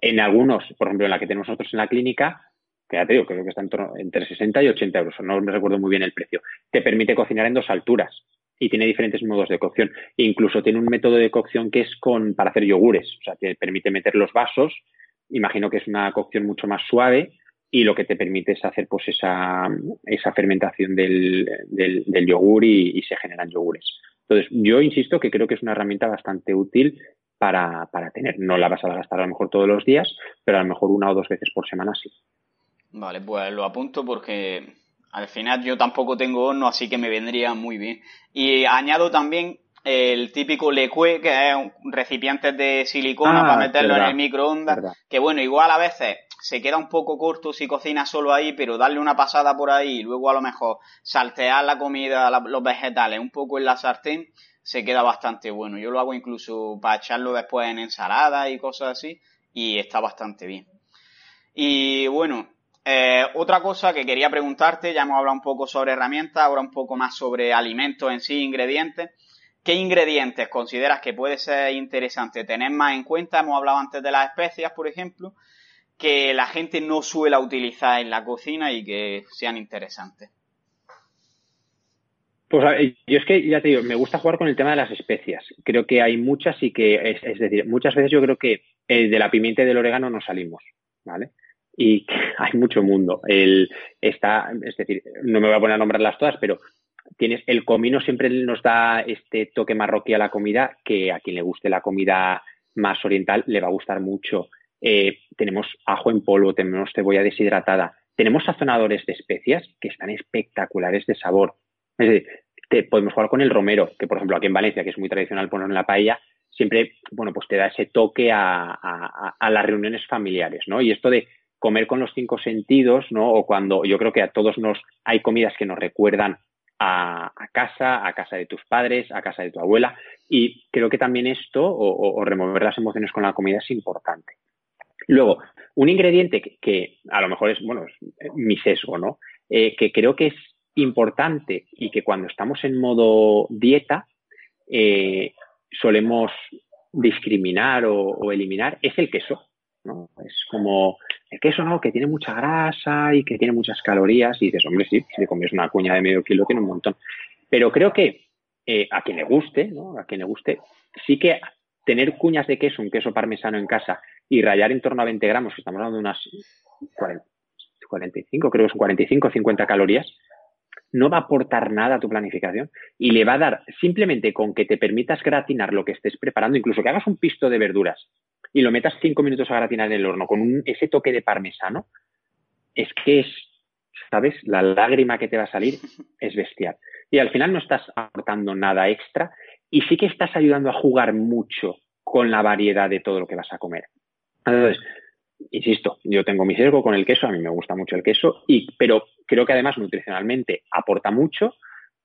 En algunos, por ejemplo, en la que tenemos nosotros en la clínica, que ya te digo, creo que está entre 60 y 80 euros, no me recuerdo muy bien el precio, te permite cocinar en dos alturas y tiene diferentes modos de cocción. incluso tiene un método de cocción que es con para hacer yogures, o sea, te permite meter los vasos, imagino que es una cocción mucho más suave, y lo que te permite es hacer pues esa, esa fermentación del, del, yogur y, se generan yogures. Entonces, yo insisto que creo que es una herramienta bastante útil para, para tener. No la vas a gastar a lo mejor todos los días, pero a lo mejor una o dos veces por semana sí. Vale, pues lo apunto porque al final yo tampoco tengo horno, así que me vendría muy bien. Y añado también el típico lecue, que es un recipiente de silicona ah, para meterlo en el microondas, que bueno, igual a veces se queda un poco corto si cocina solo ahí, pero darle una pasada por ahí y luego a lo mejor saltear la comida, los vegetales un poco en la sartén, se queda bastante bueno. Yo lo hago incluso para echarlo después en ensalada y cosas así y está bastante bien. Y bueno, eh, otra cosa que quería preguntarte, ya hemos hablado un poco sobre herramientas, ahora un poco más sobre alimentos en sí, ingredientes. ¿Qué ingredientes consideras que puede ser interesante tener más en cuenta? Hemos hablado antes de las especias, por ejemplo que la gente no suele utilizar en la cocina y que sean interesantes? Pues yo es que ya te digo, me gusta jugar con el tema de las especias. Creo que hay muchas y que, es, decir, muchas veces yo creo que de la pimienta y del orégano no salimos, ¿vale? y hay mucho mundo. El, está, es decir, no me voy a poner a nombrarlas todas, pero tienes el comino siempre nos da este toque marroquí a la comida que a quien le guste la comida más oriental le va a gustar mucho. Eh, tenemos ajo en polvo, tenemos cebolla deshidratada, tenemos sazonadores de especias que están espectaculares de sabor. Es decir, podemos jugar con el romero, que por ejemplo aquí en Valencia, que es muy tradicional poner en la paella, siempre, bueno, pues te da ese toque a, a, las reuniones familiares, ¿no? Y esto de comer con los cinco sentidos, ¿no? O cuando yo creo que a todos nos hay comidas que nos recuerdan a, casa, a casa de tus padres, a casa de tu abuela. Y creo que también esto, o, remover las emociones con la comida, es importante. Luego, un ingrediente que, a lo mejor es, bueno, es mi sesgo, ¿no? Eh, que creo que es importante y que cuando estamos en modo dieta eh, solemos discriminar o, eliminar es el queso. ¿no? Es como el queso, ¿no? Que tiene mucha grasa y que tiene muchas calorías. Y dices, hombre, sí, si le comes una cuña de medio kilo tiene un montón. Pero creo que eh, a quien le guste, ¿no? A quien le guste, sí que tener cuñas de queso, un queso parmesano en casa y rayar en torno a 20 gramos, que estamos hablando de unas 45, creo que son 45 o 50 calorías, no va a aportar nada a tu planificación y le va a dar simplemente con que te permitas gratinar lo que estés preparando, incluso que hagas un pisto de verduras y lo metas cinco minutos a gratinar en el horno con ese toque de parmesano, es que es, ¿sabes? La lágrima que te va a salir es bestial. Y al final no estás aportando nada extra y sí que estás ayudando a jugar mucho con la variedad de todo lo que vas a comer. Entonces, insisto, yo tengo mi sesgo con el queso, a mí me gusta mucho el queso, y, pero creo que además nutricionalmente aporta mucho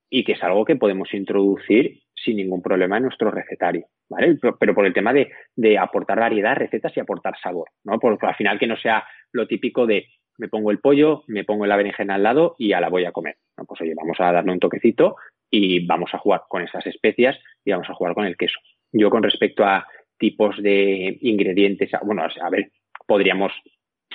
y que es algo que podemos introducir sin ningún problema en nuestro recetario, ¿vale? Pero, por el tema de, de, aportar variedad, recetas y aportar sabor, ¿no? Porque al final que no sea lo típico de me pongo el pollo, me pongo la berenjena al lado y ya la voy a comer. ¿no? Pues oye, vamos a darle un toquecito y vamos a jugar con esas especias y vamos a jugar con el queso. Yo con respecto a tipos de ingredientes, bueno, a ver, podríamos,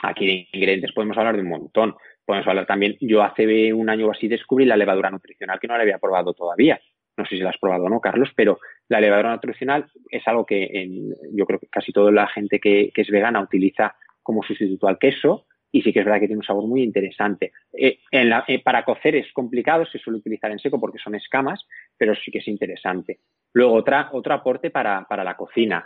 aquí de ingredientes podemos hablar de un montón. Podemos hablar también, yo hace un año o así descubrí la levadura nutricional que no la había probado todavía. No sé si la has probado o no, Carlos, pero la levadura nutricional es algo que en, yo creo que casi toda la gente que, es vegana utiliza como sustituto al queso y sí que es verdad que tiene un sabor muy interesante. Eh, eh, para cocer es complicado, se suele utilizar en seco porque son escamas, pero sí que es interesante. Luego, otra, otro aporte para, para la cocina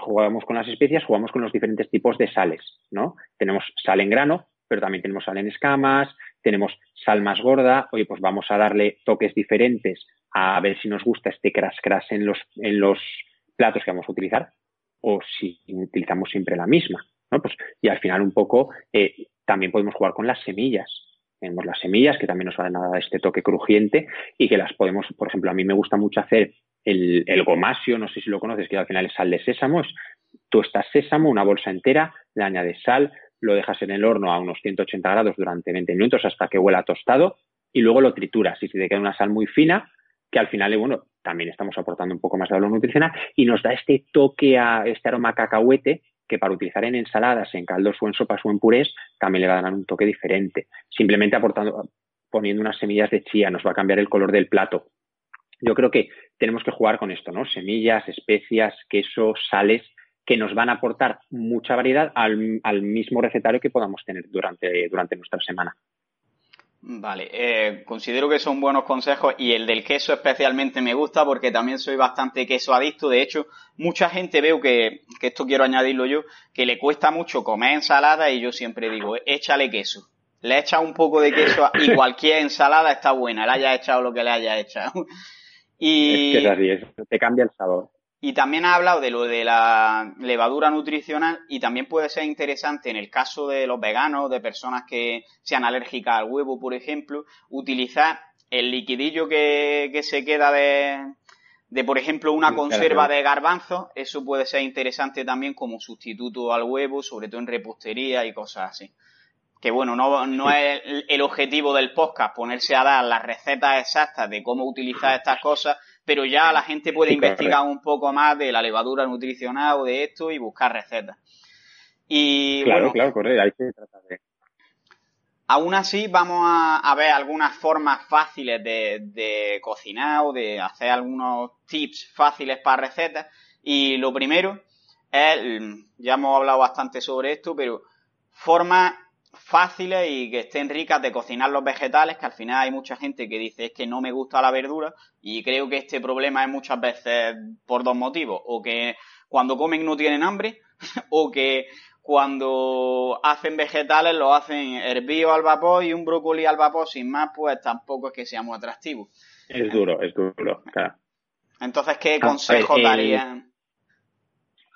jugamos con las especias, jugamos con los diferentes tipos de sales, ¿no? Tenemos sal en grano, pero también tenemos sal en escamas, tenemos sal más gorda, oye, pues vamos a darle toques diferentes a ver si nos gusta este crash crash en los, en los platos que vamos a utilizar o si utilizamos siempre la misma, ¿no? Pues, y al final un poco eh, también podemos jugar con las semillas. Tenemos las semillas que también nos van a dar este toque crujiente y que las podemos, por ejemplo, a mí me gusta mucho hacer el, el gomasio, no sé si lo conoces, que al final es sal de sésamo. tú estás sésamo, una bolsa entera, le añades sal, lo dejas en el horno a unos 180 grados durante 20 minutos hasta que huela tostado y luego lo trituras. Y si te queda una sal muy fina, que al final, bueno, también estamos aportando un poco más de valor nutricional y nos da este toque a este aroma cacahuete que para utilizar en ensaladas, en caldos o en sopas o en purés, también le va a dar un toque diferente. Simplemente aportando, poniendo unas semillas de chía, nos va a cambiar el color del plato yo creo que tenemos que jugar con esto, ¿no? Semillas, especias, quesos, sales, que nos van a aportar mucha variedad al, mismo recetario que podamos tener durante, durante nuestra semana. Vale, eh, considero que son buenos consejos y el del queso especialmente me gusta porque también soy bastante queso adicto. De hecho, mucha gente veo que, que esto quiero añadirlo yo, que le cuesta mucho comer ensalada y yo siempre digo, échale queso. Le echa un poco de queso y cualquier ensalada está buena, le haya echado lo que le haya echado. Y, es que es te cambia el sabor. Y también ha hablado de lo de la levadura nutricional y también puede ser interesante en el caso de los veganos, de personas que sean alérgicas al huevo, por ejemplo, utilizar el liquidillo que, que se queda de, de, por ejemplo, una conserva de garbanzo. Eso puede ser interesante también como sustituto al huevo, sobre todo en repostería y cosas así que bueno, no, no es el, objetivo del podcast ponerse a dar las recetas exactas de cómo utilizar estas cosas, pero ya la gente puede investigar un poco más de la levadura nutricional o de esto y buscar recetas. Y, claro, claro, correcto, hay que tratar de... Aún así, vamos a, ver algunas formas fáciles de, de, cocinar o de hacer algunos tips fáciles para recetas. Y lo primero es, ya hemos hablado bastante sobre esto, pero formas fáciles y que estén ricas de cocinar los vegetales, que al final hay mucha gente que dice es que no me gusta la verdura y creo que este problema es muchas veces por dos motivos, o que cuando comen no tienen hambre o que cuando hacen vegetales lo hacen hervido al vapor y un brócoli al vapor sin más, pues tampoco es que sea muy atractivo. Es duro, es duro, claro. Entonces, ¿qué consejo darían?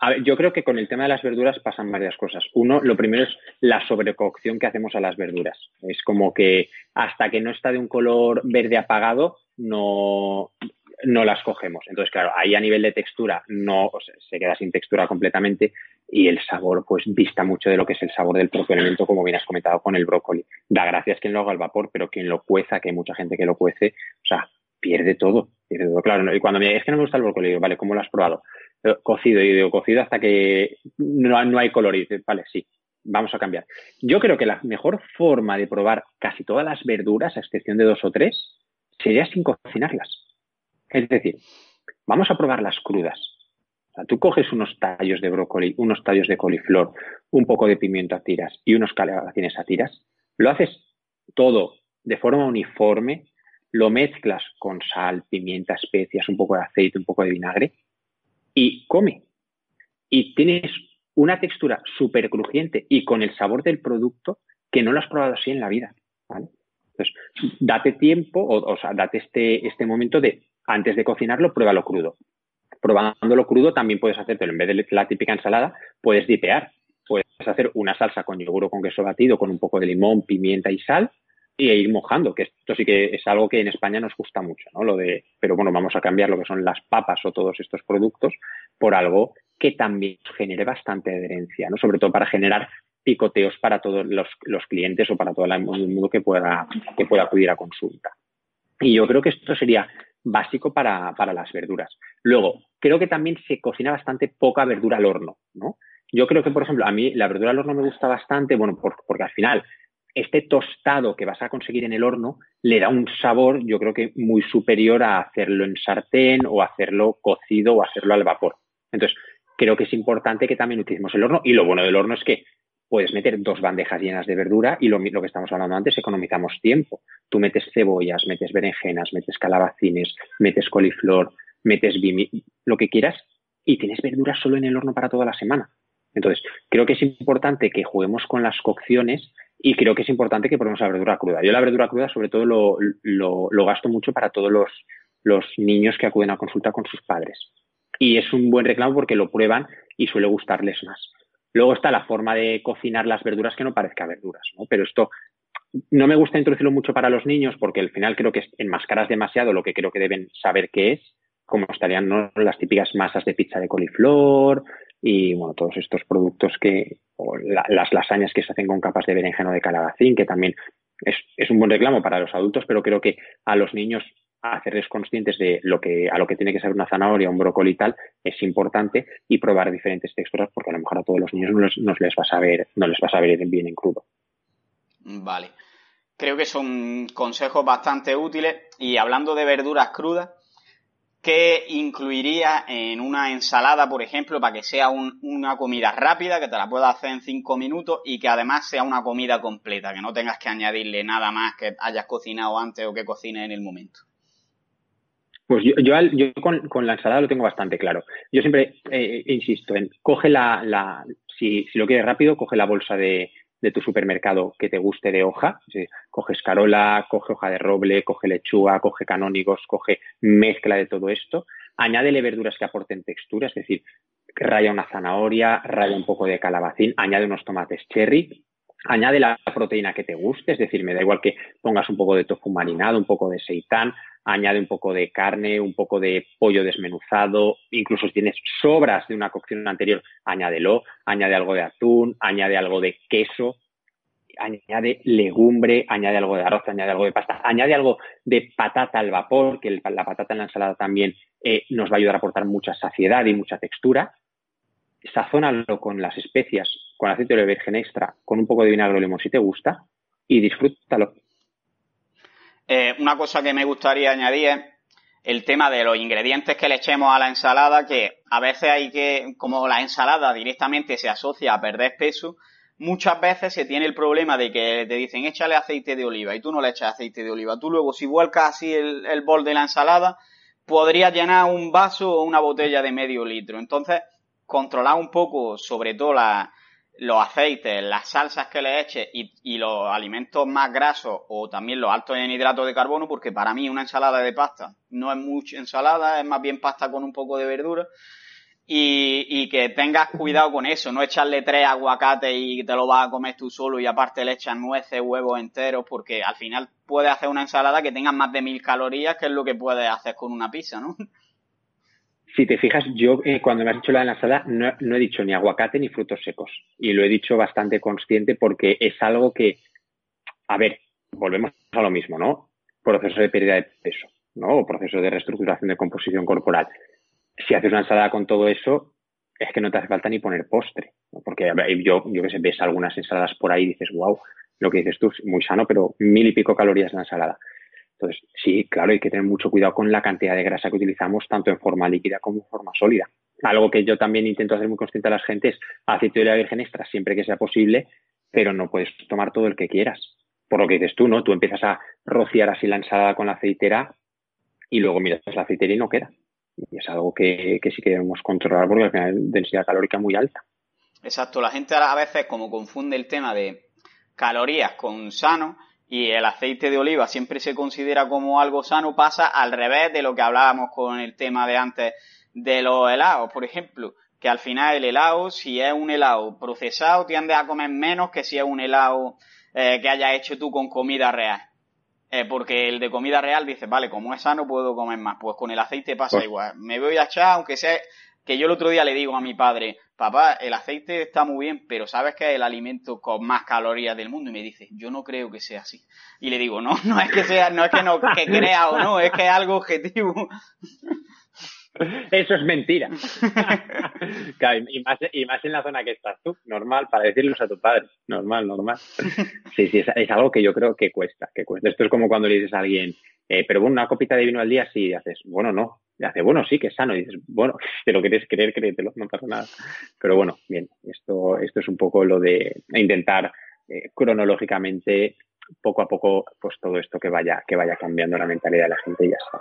A ver, yo creo que con el tema de las verduras pasan varias cosas. Uno, lo primero es la sobrecocción que hacemos a las verduras. Es como que hasta que no está de un color verde apagado, no, no las cogemos. Entonces, claro, ahí a nivel de textura no se queda sin textura completamente y el sabor pues dista mucho de lo que es el sabor del propio alimento, como bien has comentado con el brócoli. Da gracias quien lo haga al vapor, pero quien lo cueza, que hay mucha gente que lo cuece, o sea, pierde todo, pierde todo. Claro, y cuando me es que no me gusta el brócoli, digo, vale, ¿cómo lo has probado? Eh, cocido, y digo, cocido hasta que no, no hay color. Y dice, vale, sí, vamos a cambiar. Yo creo que la mejor forma de probar casi todas las verduras, a excepción de dos o tres, sería sin cocinarlas. Es decir, vamos a probarlas crudas. O sea, tú coges unos tallos de brócoli, unos tallos de coliflor, un poco de pimiento a tiras y unos calabacines a tiras, lo haces todo de forma uniforme, lo mezclas con sal, pimienta, especias, un poco de aceite, un poco de vinagre y come. Y tienes una textura súper crujiente y con el sabor del producto que no lo has probado así en la vida. Entonces, date tiempo, o, sea, date este, este momento de, antes de cocinarlo, pruébalo crudo. Probándolo crudo también puedes hacértelo, en vez de la típica ensalada, puedes dipear. Puedes hacer una salsa con yogur o con queso batido, con un poco de limón, pimienta y sal, y ir mojando, que esto sí que es algo que en España nos gusta mucho, ¿no? Lo de, pero bueno, vamos a cambiar lo que son las papas o todos estos productos por algo que también genere bastante adherencia, ¿no? Sobre todo para generar picoteos para todos los, clientes o para todo el mundo que pueda, que pueda acudir a consulta. Y yo creo que esto sería básico para, para las verduras. Luego, creo que también se cocina bastante poca verdura al horno, ¿no? Yo creo que, por ejemplo, a mí la verdura al horno me gusta bastante, bueno, porque al final este tostado que vas a conseguir en el horno le da un sabor, yo creo que muy superior a hacerlo en sartén o hacerlo cocido o hacerlo al vapor. Entonces, creo que es importante que también utilicemos el horno y lo bueno del horno es que puedes meter dos bandejas llenas de verdura y lo, que estamos hablando antes, economizamos tiempo. Tú metes cebollas, metes berenjenas, metes calabacines, metes coliflor, metes lo que quieras y tienes verduras solo en el horno para toda la semana. Entonces, creo que es importante que juguemos con las cocciones y creo que es importante que probemos la verdura cruda. Yo la verdura cruda sobre todo lo, lo, gasto mucho para todos los, los, niños que acuden a consulta con sus padres. Y es un buen reclamo porque lo prueban y suele gustarles más. Luego está la forma de cocinar las verduras que no parezca verduras, ¿no? Pero esto no me gusta introducirlo mucho para los niños porque al final creo que enmascaras demasiado lo que creo que deben saber qué es, como estarían las típicas masas de pizza de coliflor, y bueno, todos estos productos que, o las lasañas que se hacen con capas de berenjeno de calabacín, que también es, es, un buen reclamo para los adultos, pero creo que a los niños hacerles conscientes de lo que, a lo que tiene que ser una zanahoria, un brócoli y tal, es importante y probar diferentes texturas porque a lo mejor a todos los niños no les, no les va a saber, no les va a saber bien en crudo. Vale. Creo que son consejos bastante útiles y hablando de verduras crudas, ¿Qué incluiría en una ensalada, por ejemplo, para que sea una comida rápida, que te la puedas hacer en cinco minutos y que además sea una comida completa, que no tengas que añadirle nada más que hayas cocinado antes o que cocines en el momento? Pues yo, yo, con, la ensalada lo tengo bastante claro. Yo siempre eh, insisto en, coge la, la si, si, lo quieres rápido, coge la bolsa de, de tu supermercado que te guste de hoja. Coge escarola, coge hoja de roble, coge lechuga, coge canónigos, coge mezcla de todo esto. Añádele verduras que aporten textura, es decir, raya una zanahoria, raya un poco de calabacín, añade unos tomates cherry, añade la proteína que te guste, es decir, me da igual que pongas un poco de tofu marinado, un poco de seitán, añade un poco de carne, un poco de pollo desmenuzado, incluso si tienes sobras de una cocción anterior, añádelo, añade algo de atún, añade algo de queso, añade legumbre, añade algo de arroz, añade algo de pasta, añade algo de patata al vapor, que la patata en la ensalada también eh, nos va a ayudar a aportar mucha saciedad y mucha textura. Sazónalo con las especias, con aceite de virgen extra, con un poco de vinagre o limón si te gusta y disfrútalo. Eh, una cosa que me gustaría añadir es el tema de los ingredientes que le echemos a la ensalada, que a veces hay que, como la ensalada directamente se asocia a perder peso, muchas veces se tiene el problema de que te dicen échale aceite de oliva y tú no le echas aceite de oliva. Tú luego si vuelcas así el, el bol de la ensalada, podrías llenar un vaso o una botella de medio litro. Entonces, controlar un poco, sobre todo los aceites, las salsas que le eches y, los alimentos más grasos o también los altos en hidratos de carbono, porque para mí una ensalada de pasta no es mucha ensalada, es más bien pasta con un poco de verdura. Y, que tengas cuidado con eso, no echarle tres aguacates y te lo vas a comer tú solo y aparte le echas nueces, huevos enteros, porque al final puedes hacer una ensalada que tenga más de mil calorías, que es lo que puedes hacer con una pizza, ¿no? Si te fijas, yo eh, cuando me has dicho la ensalada no, he dicho ni aguacate ni frutos secos. Y lo he dicho bastante consciente porque es algo que, a ver, volvemos a lo mismo, ¿no? Proceso de pérdida de peso, ¿no? O proceso de reestructuración de composición corporal. Si haces una ensalada con todo eso, es que no te hace falta ni poner postre. ¿no? Porque yo, yo que sé, ves algunas ensaladas por ahí y dices, wow, lo que dices tú es muy sano, pero mil y pico calorías la ensalada. Entonces, sí, claro, hay que tener mucho cuidado con la cantidad de grasa que utilizamos, tanto en forma líquida como en forma sólida. Algo que yo también intento hacer muy consciente a la gente es aceite de oliva virgen extra siempre que sea posible, pero no puedes tomar todo el que quieras. Por lo que dices tú, ¿no? Tú empiezas a rociar así la ensalada con la aceitera y luego miras la aceitera y no queda. Y es algo que, que sí que debemos controlar porque al final densidad calórica muy alta. Exacto, la gente a veces como confunde el tema de calorías con sano y el aceite de oliva siempre se considera como algo sano, pasa al revés de lo que hablábamos con el tema de antes de los helados, por ejemplo, que al final el helado, si es un helado procesado, tiendes a comer menos que si es un helado eh, que hayas hecho tú con comida real. Eh, porque el de comida real dice, vale, como es sano puedo comer más. Pues con el aceite pasa pues igual. Me voy a echar, aunque sea que yo el otro día le digo a mi padre, papá, el aceite está muy bien, pero sabes que es el alimento con más calorías del mundo. Y me dice, yo no creo que sea así. Y le digo, no, no es que sea, no es que no, que crea o no, es que es algo objetivo. Eso es mentira. y, más, y, en la zona que estás tú, normal, para decirlo a tu padre. Normal, normal. Sí, sí, es, algo que yo creo que cuesta, que cuesta. Esto es como cuando le dices a alguien, eh, pero bueno, una copita de vino al día, sí, haces, bueno, no, y hace, bueno, sí, que es sano. Y dices, bueno, si lo quieres creer, créetelo, no pasa nada. Pero bueno, bien, esto, esto es un poco lo de intentar eh, cronológicamente, poco a poco, pues todo esto que vaya, que vaya cambiando la mentalidad de la gente y ya está.